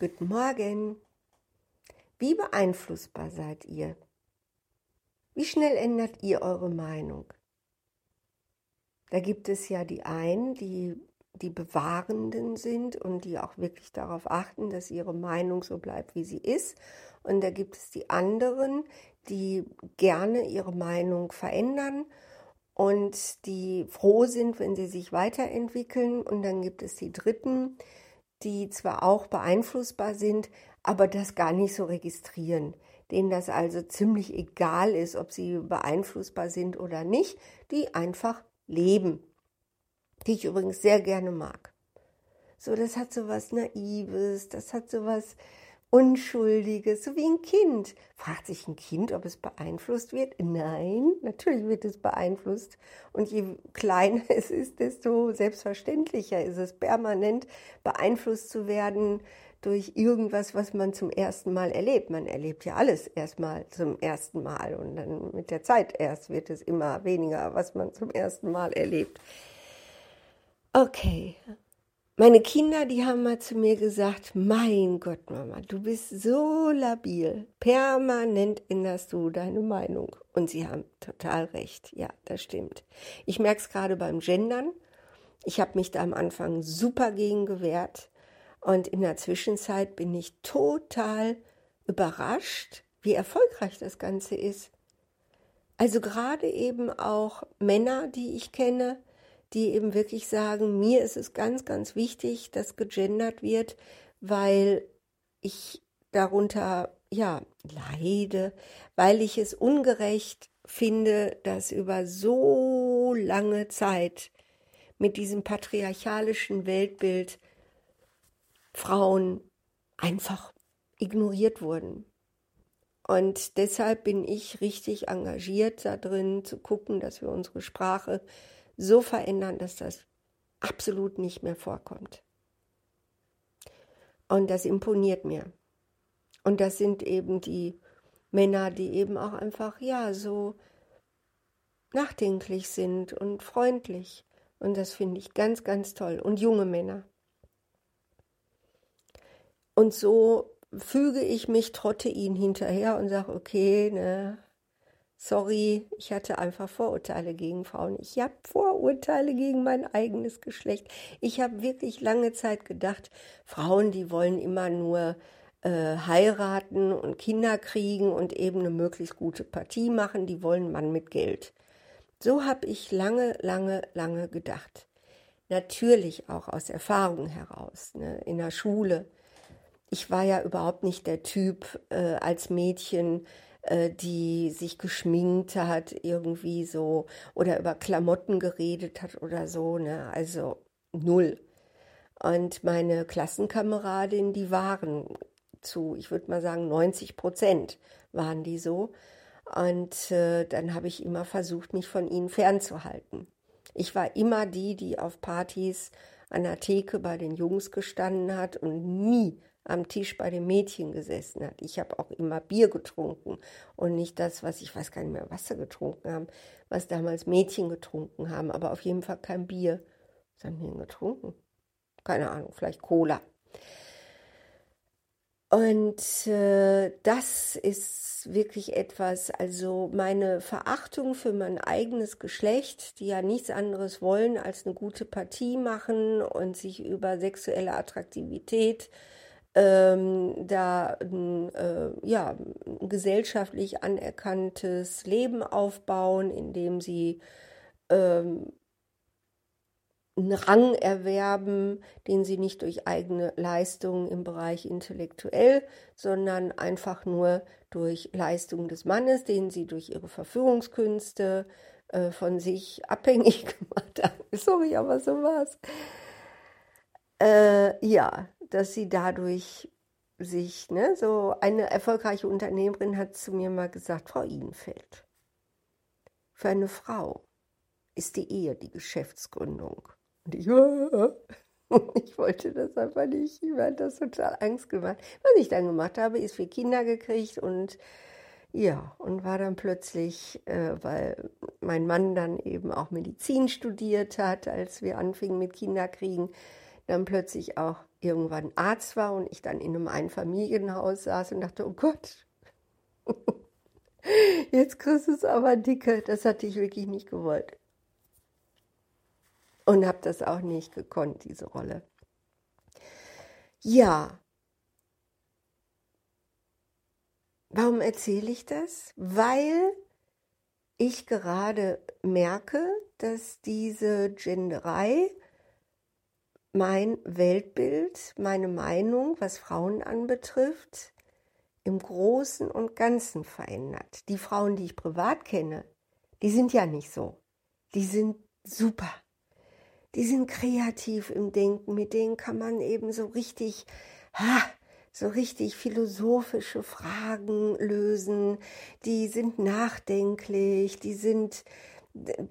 Guten Morgen. Wie beeinflussbar seid ihr? Wie schnell ändert ihr eure Meinung? Da gibt es ja die einen, die die Bewahrenden sind und die auch wirklich darauf achten, dass ihre Meinung so bleibt, wie sie ist. Und da gibt es die anderen, die gerne ihre Meinung verändern und die froh sind, wenn sie sich weiterentwickeln. Und dann gibt es die Dritten, die zwar auch beeinflussbar sind, aber das gar nicht so registrieren, denen das also ziemlich egal ist, ob sie beeinflussbar sind oder nicht, die einfach leben, die ich übrigens sehr gerne mag. So, das hat so was Naives, das hat so was Unschuldiges, so wie ein Kind. Fragt sich ein Kind, ob es beeinflusst wird? Nein, natürlich wird es beeinflusst. Und je kleiner es ist, desto selbstverständlicher ist es, permanent beeinflusst zu werden durch irgendwas, was man zum ersten Mal erlebt. Man erlebt ja alles erstmal zum ersten Mal und dann mit der Zeit erst wird es immer weniger, was man zum ersten Mal erlebt. Okay, meine Kinder, die haben mal zu mir gesagt, mein Gott, Mama, du bist so labil. Permanent änderst du deine Meinung. Und sie haben total recht. Ja, das stimmt. Ich merke es gerade beim Gendern. Ich habe mich da am Anfang super gegen gewehrt. Und in der Zwischenzeit bin ich total überrascht, wie erfolgreich das Ganze ist. Also gerade eben auch Männer, die ich kenne, die eben wirklich sagen, mir ist es ganz, ganz wichtig, dass gegendert wird, weil ich darunter ja leide, weil ich es ungerecht finde, dass über so lange Zeit mit diesem patriarchalischen Weltbild Frauen einfach ignoriert wurden. Und deshalb bin ich richtig engagiert da drin, zu gucken, dass wir unsere Sprache so verändern, dass das absolut nicht mehr vorkommt. Und das imponiert mir. Und das sind eben die Männer, die eben auch einfach, ja, so nachdenklich sind und freundlich. Und das finde ich ganz, ganz toll. Und junge Männer. Und so füge ich mich, trotte ihnen hinterher und sage, okay, ne, Sorry, ich hatte einfach Vorurteile gegen Frauen. Ich habe Vorurteile gegen mein eigenes Geschlecht. Ich habe wirklich lange Zeit gedacht, Frauen, die wollen immer nur äh, heiraten und Kinder kriegen und eben eine möglichst gute Partie machen, die wollen Mann mit Geld. So habe ich lange, lange, lange gedacht. Natürlich auch aus Erfahrung heraus, ne, in der Schule. Ich war ja überhaupt nicht der Typ äh, als Mädchen, die sich geschminkt hat, irgendwie so, oder über Klamotten geredet hat oder so, ne? Also null. Und meine Klassenkameradinnen, die waren zu, ich würde mal sagen, 90 Prozent waren die so. Und äh, dann habe ich immer versucht, mich von ihnen fernzuhalten. Ich war immer die, die auf Partys an der Theke bei den Jungs gestanden hat und nie am Tisch bei den Mädchen gesessen hat. Ich habe auch immer Bier getrunken und nicht das, was ich weiß gar nicht mehr, Wasser getrunken haben, was damals Mädchen getrunken haben, aber auf jeden Fall kein Bier. Was haben die denn getrunken? Keine Ahnung, vielleicht Cola. Und äh, das ist wirklich etwas, also meine Verachtung für mein eigenes Geschlecht, die ja nichts anderes wollen als eine gute Partie machen und sich über sexuelle Attraktivität ähm, da ein, äh, ja, gesellschaftlich anerkanntes Leben aufbauen, indem sie ähm, einen Rang erwerben, den sie nicht durch eigene Leistungen im Bereich intellektuell, sondern einfach nur durch Leistungen des Mannes, den sie durch ihre Verführungskünste äh, von sich abhängig gemacht haben. Sorry, aber so war's. Äh, ja, dass sie dadurch sich, ne, so eine erfolgreiche Unternehmerin hat zu mir mal gesagt, Frau Ihnfeld, für eine Frau ist die Ehe die Geschäftsgründung. Und ich, ich wollte das einfach nicht. Mir hat das total Angst gemacht. Was ich dann gemacht habe, ist vier Kinder gekriegt und ja, und war dann plötzlich, äh, weil mein Mann dann eben auch Medizin studiert hat, als wir anfingen mit Kinderkriegen, dann plötzlich auch irgendwann Arzt war und ich dann in einem Einfamilienhaus saß und dachte, oh Gott, jetzt kriegst du es aber dicke. Das hatte ich wirklich nicht gewollt. Und habe das auch nicht gekonnt, diese Rolle. Ja. Warum erzähle ich das? Weil ich gerade merke, dass diese Genderei mein Weltbild, meine Meinung, was Frauen anbetrifft, im Großen und Ganzen verändert. Die Frauen, die ich privat kenne, die sind ja nicht so. Die sind super. Die sind kreativ im Denken, mit denen kann man eben so richtig, ha, so richtig philosophische Fragen lösen. Die sind nachdenklich, die sind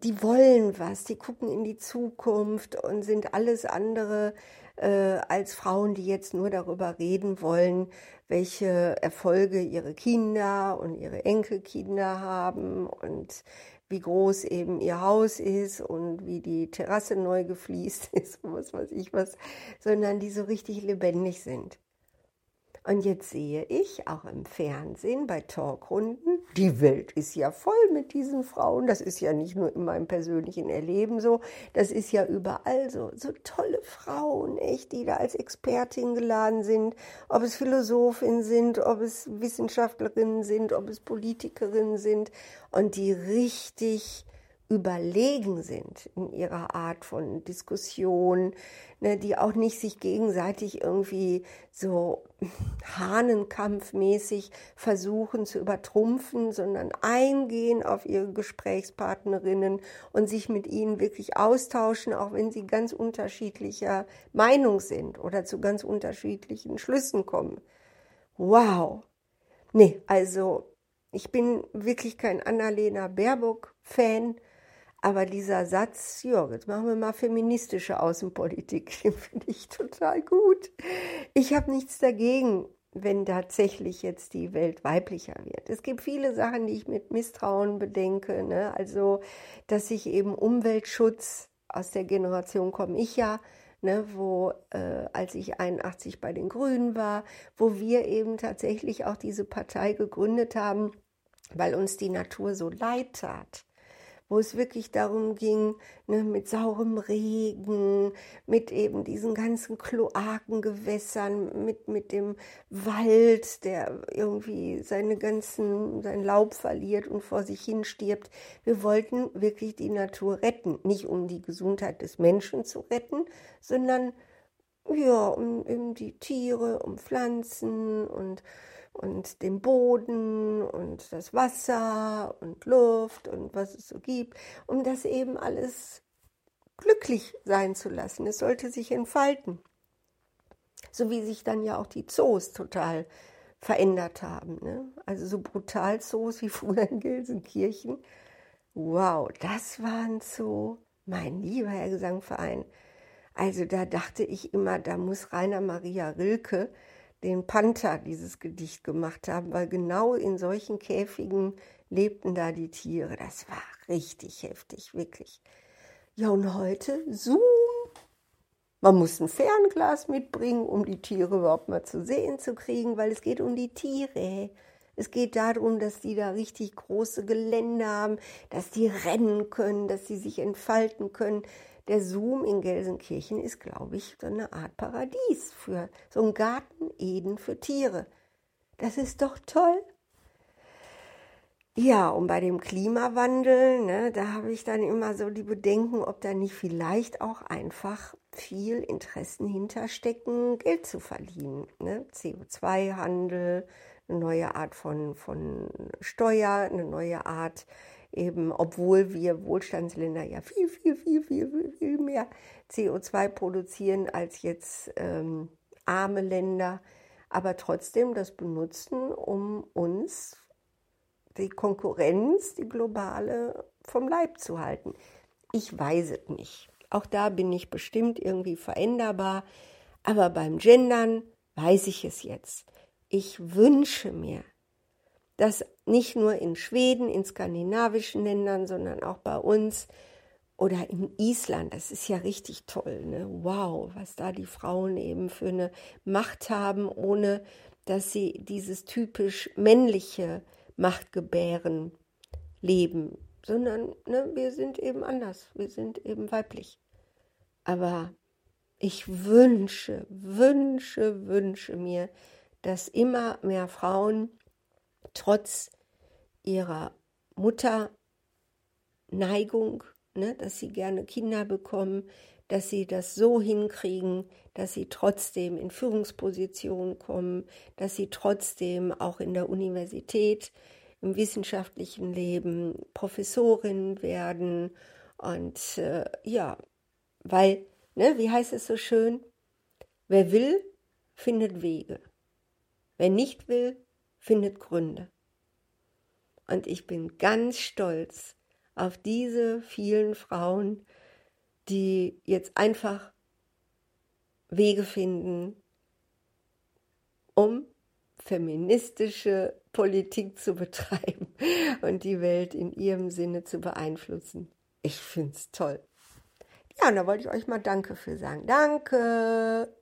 die wollen was, die gucken in die Zukunft und sind alles andere äh, als Frauen, die jetzt nur darüber reden wollen, welche Erfolge ihre Kinder und ihre Enkelkinder haben und wie groß eben ihr Haus ist und wie die Terrasse neu gefliest ist was weiß ich was, sondern die so richtig lebendig sind. Und jetzt sehe ich auch im Fernsehen bei Talkrunden, die Welt ist ja voll mit diesen Frauen. Das ist ja nicht nur in meinem persönlichen Erleben so, das ist ja überall so. So tolle Frauen, echt, die da als Expertin geladen sind, ob es Philosophinnen sind, ob es Wissenschaftlerinnen sind, ob es Politikerinnen sind und die richtig überlegen sind in ihrer Art von Diskussion, ne, die auch nicht sich gegenseitig irgendwie so hahnenkampfmäßig versuchen zu übertrumpfen, sondern eingehen auf ihre Gesprächspartnerinnen und sich mit ihnen wirklich austauschen, auch wenn sie ganz unterschiedlicher Meinung sind oder zu ganz unterschiedlichen Schlüssen kommen. Wow. Nee, also ich bin wirklich kein Annalena Baerbock-Fan, aber dieser Satz, ja, jetzt machen wir mal feministische Außenpolitik, den finde ich total gut. Ich habe nichts dagegen, wenn tatsächlich jetzt die Welt weiblicher wird. Es gibt viele Sachen, die ich mit Misstrauen bedenke. Ne? Also, dass sich eben Umweltschutz aus der Generation komme ich ja, ne, wo, äh, als ich 81 bei den Grünen war, wo wir eben tatsächlich auch diese Partei gegründet haben, weil uns die Natur so leid tat wo es wirklich darum ging, ne, mit saurem Regen, mit eben diesen ganzen Kloakengewässern, mit, mit dem Wald, der irgendwie seine ganzen, sein Laub verliert und vor sich hin stirbt. Wir wollten wirklich die Natur retten, nicht um die Gesundheit des Menschen zu retten, sondern ja, um, um die Tiere, um Pflanzen und und den Boden und das Wasser und Luft und was es so gibt, um das eben alles glücklich sein zu lassen. Es sollte sich entfalten. So wie sich dann ja auch die Zoos total verändert haben. Ne? Also so brutal Zoos wie früher in Gelsenkirchen. Wow, das waren so, mein lieber Herr Gesangverein. Also da dachte ich immer, da muss Rainer Maria Rilke den Panther dieses Gedicht gemacht haben, weil genau in solchen Käfigen lebten da die Tiere. Das war richtig heftig, wirklich. Ja, und heute Zoom. Man muss ein Fernglas mitbringen, um die Tiere überhaupt mal zu sehen zu kriegen, weil es geht um die Tiere. Es geht darum, dass die da richtig große Gelände haben, dass die rennen können, dass sie sich entfalten können, der Zoom in Gelsenkirchen ist, glaube ich, so eine Art Paradies für so ein Garten Eden für Tiere. Das ist doch toll. Ja, und bei dem Klimawandel, ne, da habe ich dann immer so die Bedenken, ob da nicht vielleicht auch einfach viel Interessen hinterstecken, Geld zu verdienen. Ne? CO2-Handel, eine neue Art von, von Steuer, eine neue Art eben, obwohl wir Wohlstandsländer ja viel, viel, viel, viel, viel, viel mehr CO2 produzieren als jetzt ähm, arme Länder, aber trotzdem das benutzen, um uns die Konkurrenz, die globale, vom Leib zu halten. Ich weiß es nicht. Auch da bin ich bestimmt irgendwie veränderbar, aber beim Gendern weiß ich es jetzt. Ich wünsche mir, dass nicht nur in Schweden, in skandinavischen Ländern, sondern auch bei uns Oder in Island, das ist ja richtig toll. Ne? Wow, was da die Frauen eben für eine Macht haben, ohne dass sie dieses typisch männliche Machtgebären leben, sondern ne, wir sind eben anders, wir sind eben weiblich. Aber ich wünsche, wünsche, wünsche mir, dass immer mehr Frauen trotz ihrer Mutterneigung, ne, dass sie gerne Kinder bekommen, dass sie das so hinkriegen, dass sie trotzdem in Führungspositionen kommen, dass sie trotzdem auch in der Universität, im wissenschaftlichen Leben Professorin werden. Und äh, ja, weil, ne, wie heißt es so schön, wer will, findet Wege. Wer nicht will, findet Gründe. Und ich bin ganz stolz auf diese vielen Frauen, die jetzt einfach Wege finden, um feministische Politik zu betreiben und die Welt in ihrem Sinne zu beeinflussen. Ich finde es toll. Ja, und da wollte ich euch mal Danke für sagen. Danke.